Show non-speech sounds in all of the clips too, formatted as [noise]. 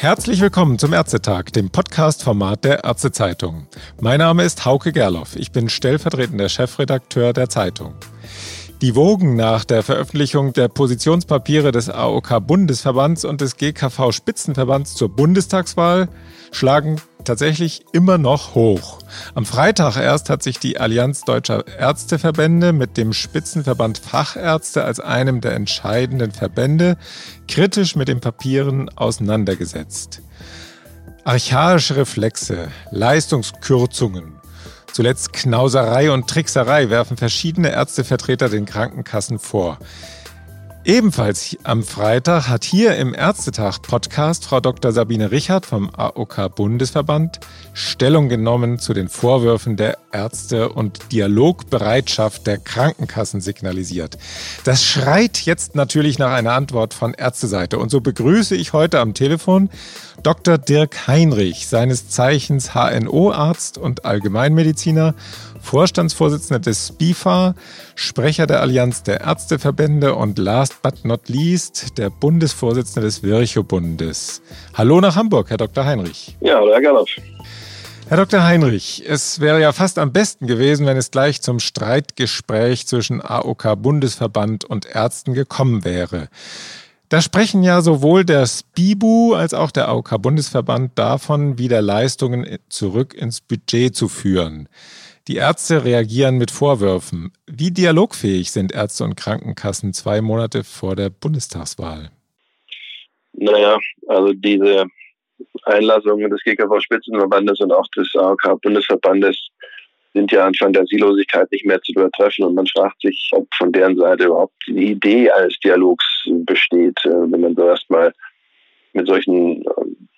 Herzlich willkommen zum Ärztetag, dem Podcast-Format der Ärztezeitung. Mein Name ist Hauke Gerloff. Ich bin stellvertretender Chefredakteur der Zeitung. Die Wogen nach der Veröffentlichung der Positionspapiere des AOK-Bundesverbands und des GKV-Spitzenverbands zur Bundestagswahl schlagen tatsächlich immer noch hoch. Am Freitag erst hat sich die Allianz Deutscher Ärzteverbände mit dem Spitzenverband Fachärzte als einem der entscheidenden Verbände kritisch mit den Papieren auseinandergesetzt. Archaische Reflexe, Leistungskürzungen, zuletzt Knauserei und Trickserei werfen verschiedene Ärztevertreter den Krankenkassen vor. Ebenfalls am Freitag hat hier im Ärztetag-Podcast Frau Dr. Sabine Richard vom AOK-Bundesverband Stellung genommen zu den Vorwürfen der Ärzte und Dialogbereitschaft der Krankenkassen signalisiert. Das schreit jetzt natürlich nach einer Antwort von Ärzteseite. Und so begrüße ich heute am Telefon Dr. Dirk Heinrich, seines Zeichens HNO-Arzt und Allgemeinmediziner Vorstandsvorsitzender des BIFA, Sprecher der Allianz der Ärzteverbände und last but not least der Bundesvorsitzende des Virchow-Bundes. Hallo nach Hamburg, Herr Dr. Heinrich. Ja, hallo Herr Gerloff. Herr Dr. Heinrich, es wäre ja fast am besten gewesen, wenn es gleich zum Streitgespräch zwischen AOK Bundesverband und Ärzten gekommen wäre. Da sprechen ja sowohl der SPIBU als auch der AOK Bundesverband davon, wieder Leistungen zurück ins Budget zu führen. Die Ärzte reagieren mit Vorwürfen. Wie dialogfähig sind Ärzte und Krankenkassen zwei Monate vor der Bundestagswahl? Naja, also diese Einlassungen des GKV-Spitzenverbandes und auch des AOK-Bundesverbandes sind ja an Fantasielosigkeit nicht mehr zu übertreffen. Und man fragt sich, ob von deren Seite überhaupt die Idee eines Dialogs besteht, äh, wenn man so erstmal mit solchen ähm,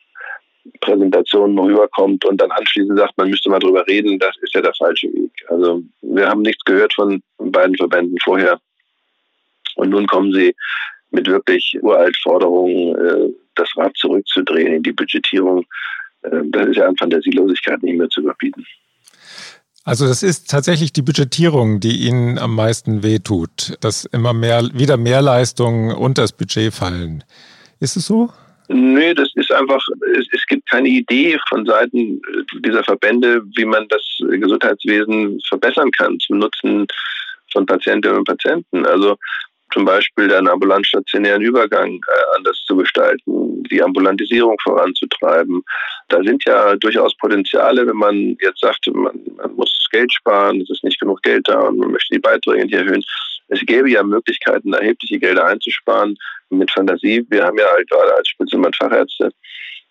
Präsentation noch rüberkommt und dann anschließend sagt, man müsste mal drüber reden, das ist ja der falsche Weg. Also wir haben nichts gehört von beiden Verbänden vorher. Und nun kommen sie mit wirklich uralt Forderungen, äh, das Rad zurückzudrehen in die Budgetierung. Äh, das ist ja an Fantasielosigkeit nicht mehr zu überbieten. Also das ist tatsächlich die Budgetierung, die Ihnen am meisten wehtut, dass immer mehr, wieder mehr Leistungen unter das Budget fallen. Ist es so? Nö, das ist einfach, es, es, gibt keine Idee von Seiten dieser Verbände, wie man das Gesundheitswesen verbessern kann zum Nutzen von Patientinnen und Patienten. Also zum Beispiel den ambulant-stationären Übergang äh, anders zu gestalten, die Ambulantisierung voranzutreiben. Da sind ja durchaus Potenziale, wenn man jetzt sagt, man, man muss Geld sparen, es ist nicht genug Geld da und man möchte die Beiträge nicht erhöhen. Es gäbe ja Möglichkeiten, erhebliche Gelder einzusparen mit Fantasie. Wir haben ja halt gerade als Spitzenmann Fachärzte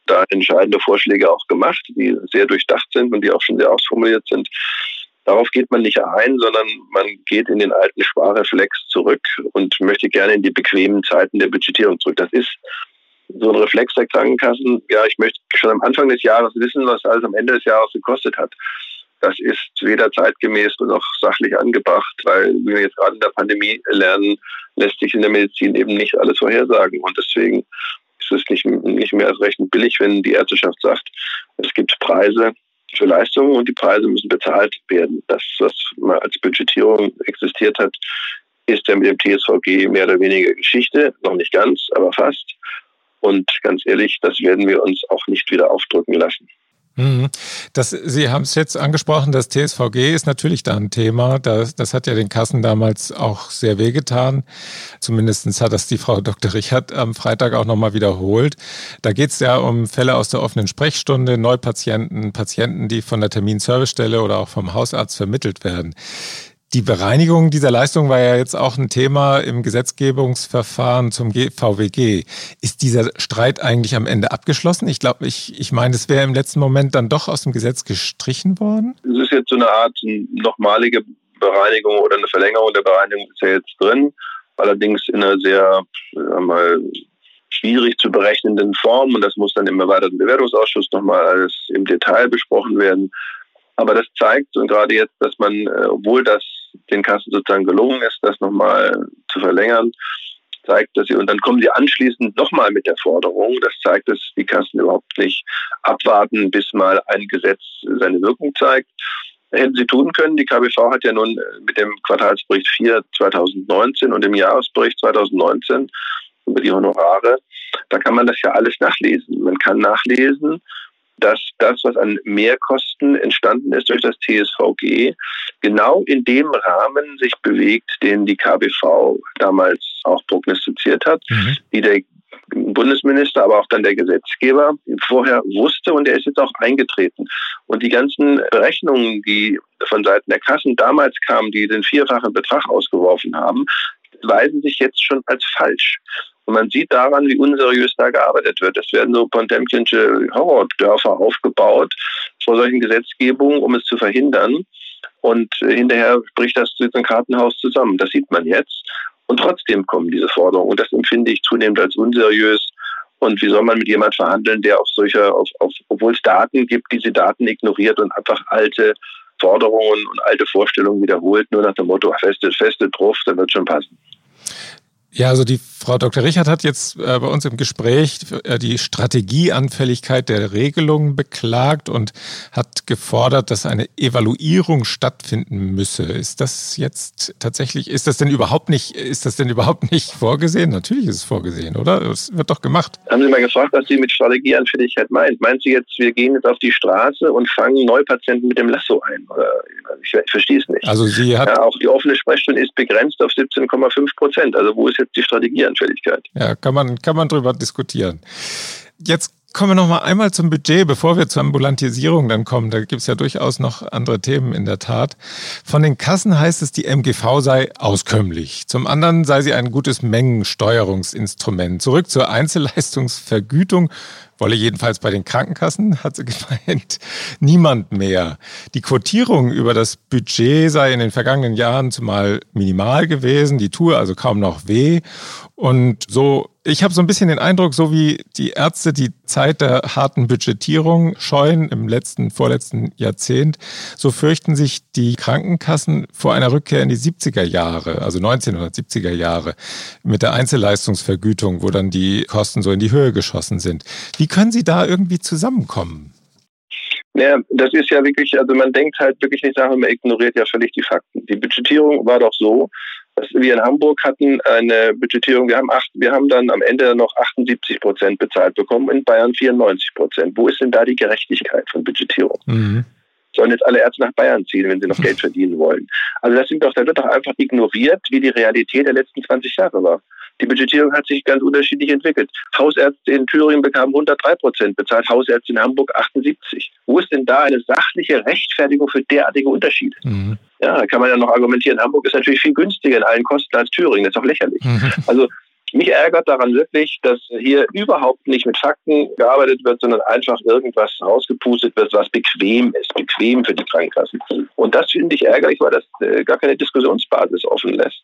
da entscheidende Vorschläge auch gemacht, die sehr durchdacht sind und die auch schon sehr ausformuliert sind. Darauf geht man nicht ein, sondern man geht in den alten Sparreflex zurück und möchte gerne in die bequemen Zeiten der Budgetierung zurück. Das ist so ein Reflex der Krankenkassen. Ja, ich möchte schon am Anfang des Jahres wissen, was alles am Ende des Jahres gekostet hat. Das ist weder zeitgemäß noch sachlich angebracht, weil wie wir jetzt gerade in der Pandemie lernen, lässt sich in der Medizin eben nicht alles vorhersagen. Und deswegen ist es nicht, nicht mehr als recht billig, wenn die Ärzteschaft sagt, es gibt Preise für Leistungen und die Preise müssen bezahlt werden. Das, was mal als Budgetierung existiert hat, ist ja mit dem TSVG mehr oder weniger Geschichte, noch nicht ganz, aber fast. Und ganz ehrlich, das werden wir uns auch nicht wieder aufdrücken lassen. Mhm. Das, Sie haben es jetzt angesprochen, das TSVG ist natürlich da ein Thema. Das, das hat ja den Kassen damals auch sehr wehgetan. Zumindest hat das die Frau [laughs] Dr. Richard am Freitag auch nochmal wiederholt. Da geht es ja um Fälle aus der offenen Sprechstunde, Neupatienten, Patienten, die von der Terminservicestelle oder auch vom Hausarzt vermittelt werden. Die Bereinigung dieser Leistung war ja jetzt auch ein Thema im Gesetzgebungsverfahren zum VWG. Ist dieser Streit eigentlich am Ende abgeschlossen? Ich glaube, ich, ich meine, es wäre im letzten Moment dann doch aus dem Gesetz gestrichen worden. Es ist jetzt so eine Art nochmalige Bereinigung oder eine Verlängerung der Bereinigung ist ja jetzt drin. Allerdings in einer sehr, mal, schwierig zu berechnenden Form. Und das muss dann im erweiterten Bewertungsausschuss nochmal alles im Detail besprochen werden. Aber das zeigt, und gerade jetzt, dass man, äh, obwohl das den Kassen sozusagen gelungen ist, das nochmal zu verlängern, zeigt, dass sie, und dann kommen sie anschließend nochmal mit der Forderung. Das zeigt, dass die Kassen überhaupt nicht abwarten, bis mal ein Gesetz seine Wirkung zeigt. Hätten sie tun können. Die KBV hat ja nun mit dem Quartalsbericht 4 2019 und dem Jahresbericht 2019 über die Honorare da kann man das ja alles nachlesen. Man kann nachlesen, dass das, was an Mehrkosten entstanden ist durch das TSVG, genau in dem Rahmen sich bewegt, den die KBV damals auch prognostiziert hat, mhm. wie der Bundesminister, aber auch dann der Gesetzgeber vorher wusste und der ist jetzt auch eingetreten. Und die ganzen Berechnungen, die von Seiten der Kassen damals kamen, die den vierfachen Betrag ausgeworfen haben, weisen sich jetzt schon als falsch. Und man sieht daran, wie unseriös da gearbeitet wird. Es werden so Potemkinsche Horrordörfer aufgebaut vor solchen Gesetzgebungen, um es zu verhindern. Und hinterher bricht das ein Kartenhaus zusammen. Das sieht man jetzt. Und trotzdem kommen diese Forderungen. Und das empfinde ich zunehmend als unseriös. Und wie soll man mit jemand verhandeln, der auf solcher, auf, auf, obwohl es Daten gibt, diese Daten ignoriert und einfach alte Forderungen und alte Vorstellungen wiederholt, nur nach dem Motto, feste, feste drauf, dann wird schon passen. Ja, also die Frau Dr. Richard hat jetzt äh, bei uns im Gespräch äh, die Strategieanfälligkeit der Regelungen beklagt und hat gefordert, dass eine Evaluierung stattfinden müsse. Ist das jetzt tatsächlich, ist das denn überhaupt nicht, ist das denn überhaupt nicht vorgesehen? Natürlich ist es vorgesehen, oder? Es wird doch gemacht. Haben Sie mal gefragt, was Sie mit Strategieanfälligkeit meint? Meint Sie jetzt, wir gehen jetzt auf die Straße und fangen Neupatienten mit dem Lasso ein? Oder ich, verstehe es nicht. Also Sie hat ja, auch die offene Sprechstunde ist begrenzt auf 17,5 Prozent. Also wo ist jetzt die Strategieanfälligkeit. Ja, kann man, kann man drüber diskutieren. Jetzt kommen wir noch mal einmal zum Budget, bevor wir zur Ambulantisierung dann kommen. Da gibt es ja durchaus noch andere Themen in der Tat. Von den Kassen heißt es, die MGV sei auskömmlich. Zum anderen sei sie ein gutes Mengensteuerungsinstrument. Zurück zur Einzelleistungsvergütung wolle jedenfalls bei den Krankenkassen, hat sie [laughs] gemeint, niemand mehr. Die Quotierung über das Budget sei in den vergangenen Jahren zumal minimal gewesen, die tue also kaum noch weh. Und so, ich habe so ein bisschen den Eindruck, so wie die Ärzte die Zeit der harten Budgetierung scheuen im letzten, vorletzten Jahrzehnt, so fürchten sich die Krankenkassen vor einer Rückkehr in die 70er Jahre, also 1970er Jahre, mit der Einzelleistungsvergütung, wo dann die Kosten so in die Höhe geschossen sind. Wie können Sie da irgendwie zusammenkommen? Ja, das ist ja wirklich, also man denkt halt wirklich nicht nach und man ignoriert ja völlig die Fakten. Die Budgetierung war doch so, dass wir in Hamburg hatten eine Budgetierung, wir haben, acht, wir haben dann am Ende noch 78 Prozent bezahlt bekommen, in Bayern 94 Prozent. Wo ist denn da die Gerechtigkeit von Budgetierung? Mhm. Sollen jetzt alle Ärzte nach Bayern ziehen, wenn sie noch Geld [laughs] verdienen wollen? Also das sind doch, da wird doch einfach ignoriert, wie die Realität der letzten 20 Jahre war. Die Budgetierung hat sich ganz unterschiedlich entwickelt. Hausärzte in Thüringen bekamen 103 Prozent bezahlt, Hausärzte in Hamburg 78. Wo ist denn da eine sachliche Rechtfertigung für derartige Unterschiede? Mhm. Ja, da kann man ja noch argumentieren, Hamburg ist natürlich viel günstiger in allen Kosten als Thüringen. Das ist doch lächerlich. Mhm. Also mich ärgert daran wirklich, dass hier überhaupt nicht mit Fakten gearbeitet wird, sondern einfach irgendwas rausgepustet wird, was bequem ist, bequem für die Krankenkassen. Und das finde ich ärgerlich, weil das äh, gar keine Diskussionsbasis offen lässt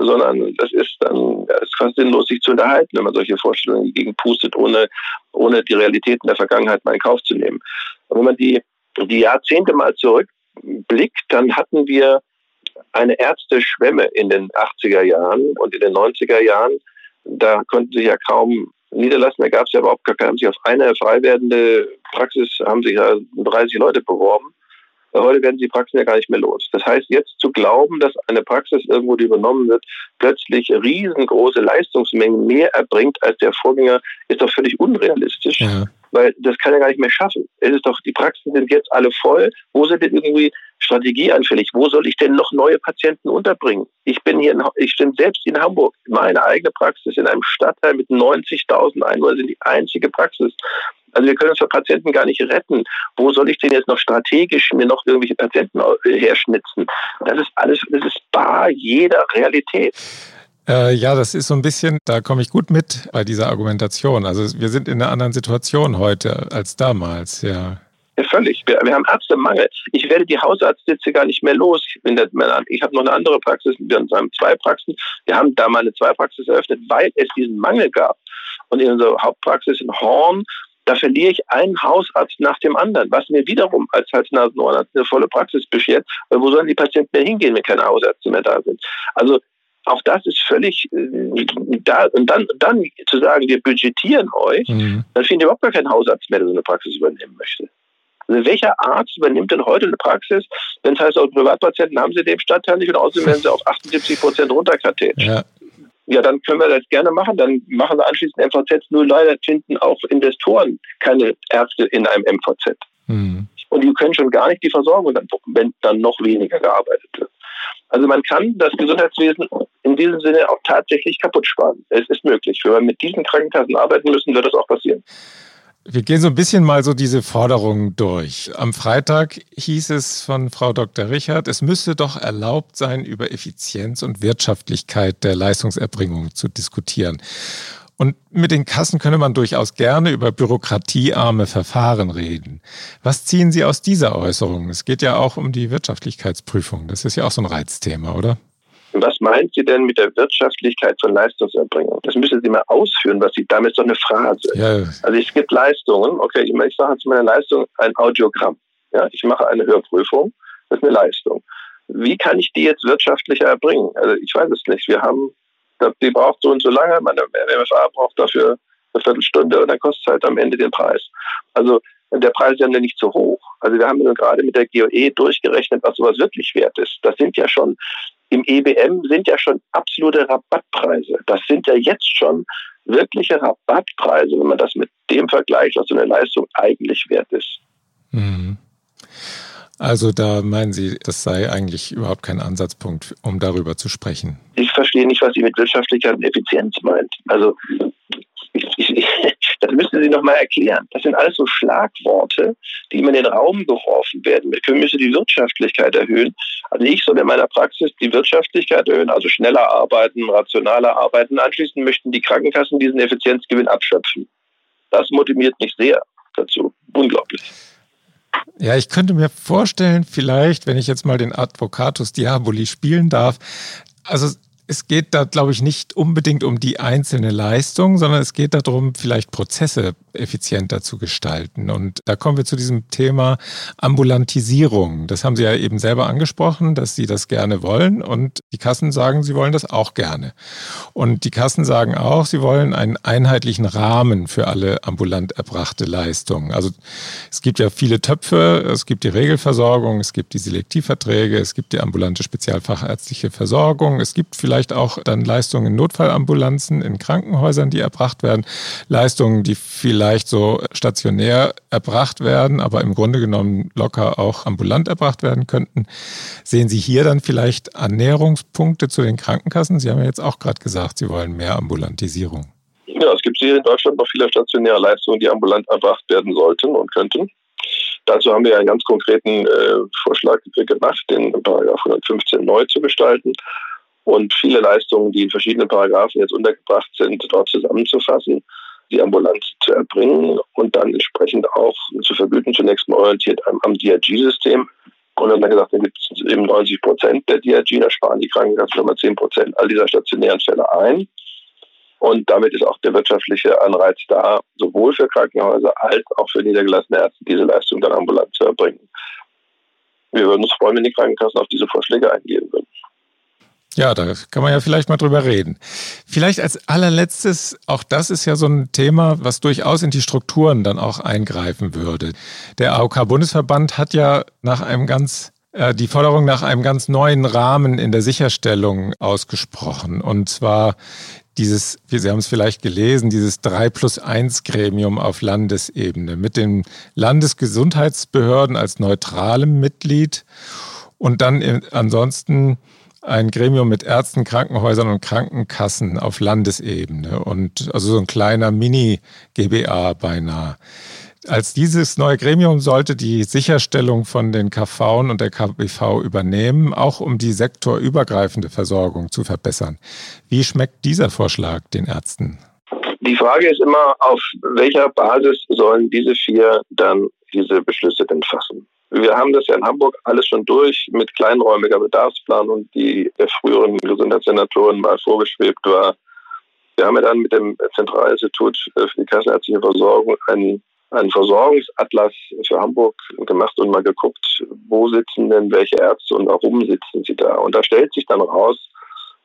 sondern das ist dann das ist fast sinnlos, sich zu unterhalten, wenn man solche Vorstellungen gegen pustet, ohne, ohne die Realitäten der Vergangenheit mal in Kauf zu nehmen. Und wenn man die, die Jahrzehnte mal zurückblickt, dann hatten wir eine Ärzteschwemme in den 80er Jahren und in den 90er Jahren. Da konnten sich ja kaum niederlassen. Da gab es ja überhaupt gar keine, haben sich auf eine frei werdende Praxis, haben sich ja 30 Leute beworben. Heute werden die Praxen ja gar nicht mehr los. Das heißt, jetzt zu glauben, dass eine Praxis irgendwo, die übernommen wird, plötzlich riesengroße Leistungsmengen mehr erbringt als der Vorgänger, ist doch völlig unrealistisch. Ja. Weil das kann er gar nicht mehr schaffen. Es ist doch, die Praxen sind jetzt alle voll. Wo sind denn irgendwie strategieanfällig? Wo soll ich denn noch neue Patienten unterbringen? Ich bin hier, in, ich bin selbst in Hamburg. Meine eigene Praxis in einem Stadtteil mit 90.000 Einwohnern sind die einzige Praxis. Also wir können uns für Patienten gar nicht retten. Wo soll ich denn jetzt noch strategisch mir noch irgendwelche Patienten herschnitzen? Das ist alles, das ist bar jeder Realität. Äh, ja, das ist so ein bisschen, da komme ich gut mit bei dieser Argumentation. Also wir sind in einer anderen Situation heute als damals, ja. Ja, völlig. Wir, wir haben Ärztemangel. Ich werde die Hausarztsitze gar nicht mehr los. Ich, ich habe noch eine andere Praxis. Wir haben zwei Praxen. Wir haben da mal eine Zweipraxis eröffnet, weil es diesen Mangel gab. Und in unserer Hauptpraxis in Horn da verliere ich einen Hausarzt nach dem anderen, was mir wiederum als Hals-Nasen-Ohrenarzt eine volle Praxis beschert. Weil wo sollen die Patienten mehr hingehen, wenn keine Hausärzte mehr da sind? Also auch das ist völlig äh, da und dann, dann zu sagen, wir budgetieren euch, mhm. dann findet überhaupt gar kein Hausarzt mehr, der so eine Praxis übernehmen möchte. Also welcher Arzt übernimmt denn heute eine Praxis, wenn es heißt, auch Privatpatienten haben sie dem Stadtteil nicht und außerdem werden sie auf 78 Prozent runterkartiert. Ja. Ja, dann können wir das gerne machen. Dann machen wir anschließend MVZ. Nur leider finden auch Investoren keine Ärzte in einem MVZ. Mhm. Und die können schon gar nicht die Versorgung, dann, wenn dann noch weniger gearbeitet wird. Also man kann das Gesundheitswesen in diesem Sinne auch tatsächlich kaputt sparen. Es ist möglich. Wenn wir mit diesen Krankenkassen arbeiten müssen, wird das auch passieren. Wir gehen so ein bisschen mal so diese Forderungen durch. Am Freitag hieß es von Frau Dr. Richard, es müsse doch erlaubt sein, über Effizienz und Wirtschaftlichkeit der Leistungserbringung zu diskutieren. Und mit den Kassen könne man durchaus gerne über bürokratiearme Verfahren reden. Was ziehen Sie aus dieser Äußerung? Es geht ja auch um die Wirtschaftlichkeitsprüfung. Das ist ja auch so ein Reizthema, oder? Was meint sie denn mit der Wirtschaftlichkeit von Leistungserbringung? Das müssen Sie mal ausführen, was Sie damit so eine Phrase. Ja. Also es gibt Leistungen, okay, ich, ich sage zu meiner Leistung ein Audiogramm. Ja, ich mache eine Hörprüfung, das ist eine Leistung. Wie kann ich die jetzt wirtschaftlicher erbringen? Also ich weiß es nicht. Wir haben, die braucht so und so lange, meine MFA braucht dafür eine Viertelstunde und dann kostet es halt am Ende den Preis. Also der Preis ist ja nicht so hoch. Also wir haben gerade mit der GOE durchgerechnet, was sowas wirklich wert ist. Das sind ja schon im EBM sind ja schon absolute Rabattpreise. Das sind ja jetzt schon wirkliche Rabattpreise, wenn man das mit dem vergleicht, was so eine Leistung eigentlich wert ist. Mhm. Also da meinen Sie, das sei eigentlich überhaupt kein Ansatzpunkt, um darüber zu sprechen. Ich verstehe nicht, was Sie mit Wirtschaftlichkeit und Effizienz meint. Also das müssen Sie noch mal erklären. Das sind alles so Schlagworte, die immer in den Raum geworfen werden. Wir müssen die Wirtschaftlichkeit erhöhen. Also ich soll in meiner Praxis die Wirtschaftlichkeit erhöhen, also schneller arbeiten, rationaler arbeiten. Anschließend möchten die Krankenkassen diesen Effizienzgewinn abschöpfen. Das motiviert mich sehr dazu. Unglaublich. Ja, ich könnte mir vorstellen, vielleicht, wenn ich jetzt mal den Advocatus Diaboli spielen darf, also es geht da, glaube ich, nicht unbedingt um die einzelne Leistung, sondern es geht darum, vielleicht Prozesse effizienter zu gestalten. Und da kommen wir zu diesem Thema Ambulantisierung. Das haben Sie ja eben selber angesprochen, dass Sie das gerne wollen. Und die Kassen sagen, sie wollen das auch gerne. Und die Kassen sagen auch, sie wollen einen einheitlichen Rahmen für alle ambulant erbrachte Leistungen. Also es gibt ja viele Töpfe. Es gibt die Regelversorgung, es gibt die Selektivverträge, es gibt die ambulante spezialfachärztliche Versorgung. Es gibt vielleicht vielleicht auch dann Leistungen in Notfallambulanzen, in Krankenhäusern, die erbracht werden. Leistungen, die vielleicht so stationär erbracht werden, aber im Grunde genommen locker auch ambulant erbracht werden könnten. Sehen Sie hier dann vielleicht Annäherungspunkte zu den Krankenkassen? Sie haben ja jetzt auch gerade gesagt, Sie wollen mehr Ambulantisierung. Ja, es gibt hier in Deutschland noch viele stationäre Leistungen, die ambulant erbracht werden sollten und könnten. Dazu haben wir einen ganz konkreten äh, Vorschlag gemacht, den Paragraph 115 neu zu gestalten und viele Leistungen, die in verschiedenen Paragraphen jetzt untergebracht sind, dort zusammenzufassen, die ambulant zu erbringen und dann entsprechend auch zu vergüten, zunächst mal orientiert am, am DRG-System. Und dann haben wir gesagt, dann gibt es eben 90 Prozent der DRG, da sparen die Krankenkassen schon mal 10 Prozent all dieser stationären Fälle ein. Und damit ist auch der wirtschaftliche Anreiz da, sowohl für Krankenhäuser als auch für niedergelassene Ärzte, diese Leistung dann ambulant zu erbringen. Wir würden uns freuen, wenn die Krankenkassen auf diese Vorschläge eingehen würden. Ja, da kann man ja vielleicht mal drüber reden. Vielleicht als allerletztes, auch das ist ja so ein Thema, was durchaus in die Strukturen dann auch eingreifen würde. Der AOK-Bundesverband hat ja nach einem ganz äh, die Forderung nach einem ganz neuen Rahmen in der Sicherstellung ausgesprochen. Und zwar dieses, Sie haben es vielleicht gelesen, dieses 3 plus 1 Gremium auf Landesebene mit den Landesgesundheitsbehörden als neutralem Mitglied und dann ansonsten ein Gremium mit Ärzten, Krankenhäusern und Krankenkassen auf Landesebene und also so ein kleiner Mini-GBA beinahe. Als dieses neue Gremium sollte die Sicherstellung von den KV und der KBV übernehmen, auch um die sektorübergreifende Versorgung zu verbessern. Wie schmeckt dieser Vorschlag den Ärzten? Die Frage ist immer, auf welcher Basis sollen diese vier dann diese Beschlüsse denn fassen? Wir haben das ja in Hamburg alles schon durch mit kleinräumiger Bedarfsplanung, die der früheren Gesundheitssenatoren mal vorgeschwebt war. Wir haben ja dann mit dem Zentralinstitut für die kassenärztliche Versorgung einen, einen Versorgungsatlas für Hamburg gemacht und mal geguckt, wo sitzen denn welche Ärzte und warum sitzen sie da. Und da stellt sich dann raus,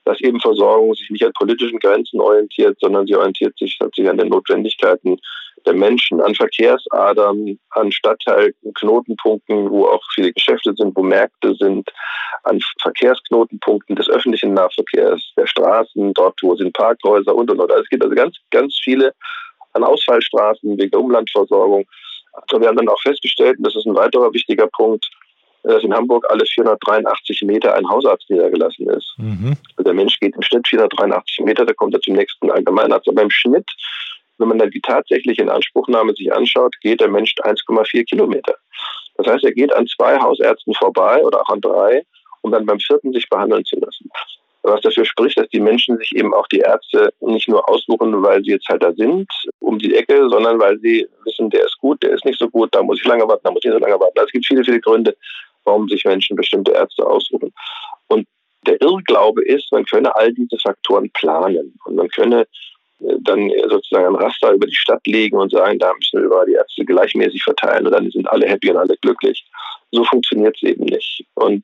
dass eben Versorgung sich nicht an politischen Grenzen orientiert, sondern sie orientiert sich tatsächlich an den Notwendigkeiten der Menschen, an Verkehrsadern, an Stadtteilknotenpunkten, wo auch viele Geschäfte sind, wo Märkte sind, an Verkehrsknotenpunkten des öffentlichen Nahverkehrs, der Straßen, dort, wo sind Parkhäuser und und und. Also es gibt also ganz, ganz viele an Ausfallstraßen wegen der Umlandversorgung. Aber wir haben dann auch festgestellt, und das ist ein weiterer wichtiger Punkt, dass in Hamburg alle 483 Meter ein Hausarzt niedergelassen ist. Mhm. Also der Mensch geht im Schnitt 483 Meter, da kommt er zum nächsten Allgemeinarzt. Aber im Schnitt, wenn man dann die tatsächliche Inanspruchnahme sich anschaut, geht der Mensch 1,4 Kilometer. Das heißt, er geht an zwei Hausärzten vorbei oder auch an drei, um dann beim vierten sich behandeln zu lassen was dafür spricht, dass die Menschen sich eben auch die Ärzte nicht nur aussuchen, weil sie jetzt halt da sind, um die Ecke, sondern weil sie wissen, der ist gut, der ist nicht so gut, da muss ich lange warten, da muss ich nicht so lange warten. Also es gibt viele, viele Gründe, warum sich Menschen bestimmte Ärzte aussuchen. Und der Irrglaube ist, man könne all diese Faktoren planen und man könne äh, dann sozusagen ein Raster über die Stadt legen und sagen, da müssen wir überall die Ärzte gleichmäßig verteilen und dann sind alle happy und alle glücklich. So funktioniert es eben nicht. Und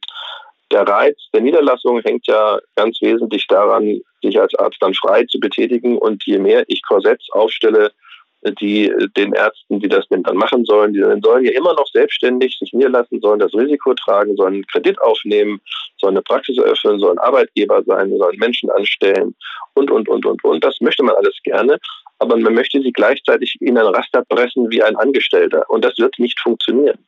der Reiz der Niederlassung hängt ja ganz wesentlich daran, sich als Arzt dann frei zu betätigen. Und je mehr ich Korsetts aufstelle, die den Ärzten, die das dann machen sollen, die sollen ja immer noch selbstständig sich niederlassen, sollen das Risiko tragen, sollen Kredit aufnehmen, sollen eine Praxis eröffnen, sollen Arbeitgeber sein, sollen Menschen anstellen und, und, und, und, und. Das möchte man alles gerne. Aber man möchte sie gleichzeitig in ein Raster pressen wie ein Angestellter. Und das wird nicht funktionieren.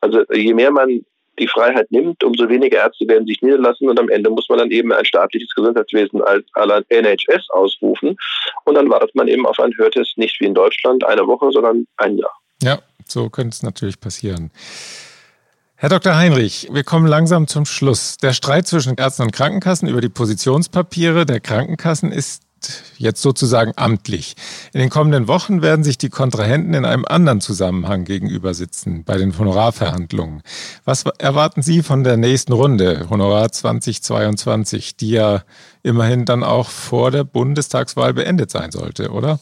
Also je mehr man die Freiheit nimmt, umso weniger Ärzte werden sich niederlassen und am Ende muss man dann eben ein staatliches Gesundheitswesen als NHS ausrufen und dann wartet man eben auf ein Hörtest nicht wie in Deutschland eine Woche, sondern ein Jahr. Ja, so könnte es natürlich passieren. Herr Dr. Heinrich, wir kommen langsam zum Schluss. Der Streit zwischen Ärzten und Krankenkassen über die Positionspapiere der Krankenkassen ist jetzt sozusagen amtlich. In den kommenden Wochen werden sich die Kontrahenten in einem anderen Zusammenhang gegenüber sitzen, bei den Honorarverhandlungen. Was erwarten Sie von der nächsten Runde, Honorar 2022, die ja immerhin dann auch vor der Bundestagswahl beendet sein sollte, oder?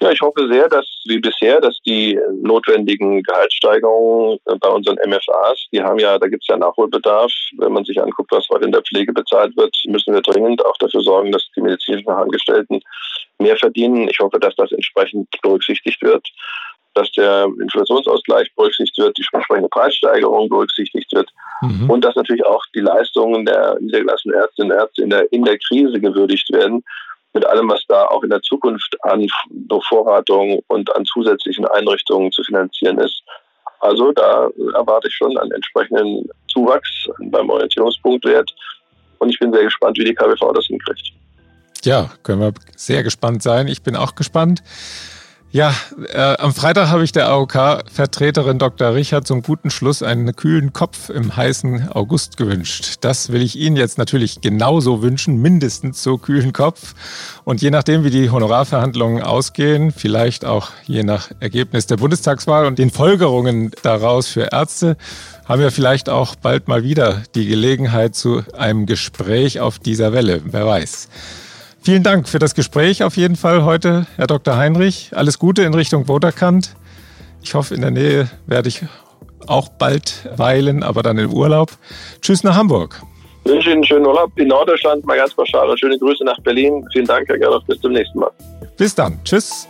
Ja, ich hoffe sehr, dass wie bisher, dass die notwendigen Gehaltssteigerungen bei unseren MFAs, die haben ja, da gibt es ja Nachholbedarf. Wenn man sich anguckt, was heute in der Pflege bezahlt wird, müssen wir dringend auch dafür sorgen, dass die medizinischen Angestellten mehr verdienen. Ich hoffe, dass das entsprechend berücksichtigt wird dass der Inflationsausgleich berücksichtigt wird, die entsprechende Preissteigerung berücksichtigt wird mhm. und dass natürlich auch die Leistungen der niedergelassenen Ärztinnen und Ärzte in der, in der Krise gewürdigt werden mit allem, was da auch in der Zukunft an Bevorratung und an zusätzlichen Einrichtungen zu finanzieren ist. Also da erwarte ich schon einen entsprechenden Zuwachs beim Orientierungspunktwert und ich bin sehr gespannt, wie die KBV das hinkriegt. Ja, können wir sehr gespannt sein. Ich bin auch gespannt. Ja, äh, am Freitag habe ich der AOK-Vertreterin Dr. Richard zum guten Schluss einen kühlen Kopf im heißen August gewünscht. Das will ich Ihnen jetzt natürlich genauso wünschen, mindestens so kühlen Kopf. Und je nachdem, wie die Honorarverhandlungen ausgehen, vielleicht auch je nach Ergebnis der Bundestagswahl und den Folgerungen daraus für Ärzte, haben wir vielleicht auch bald mal wieder die Gelegenheit zu einem Gespräch auf dieser Welle. Wer weiß. Vielen Dank für das Gespräch auf jeden Fall heute, Herr Dr. Heinrich. Alles Gute in Richtung Voterkant. Ich hoffe, in der Nähe werde ich auch bald weilen, aber dann im Urlaub. Tschüss nach Hamburg. Ich wünsche Ihnen einen schönen Urlaub in Norddeutschland, mal ganz pauschal und schöne Grüße nach Berlin. Vielen Dank, Herr Gerloff. Bis zum nächsten Mal. Bis dann. Tschüss.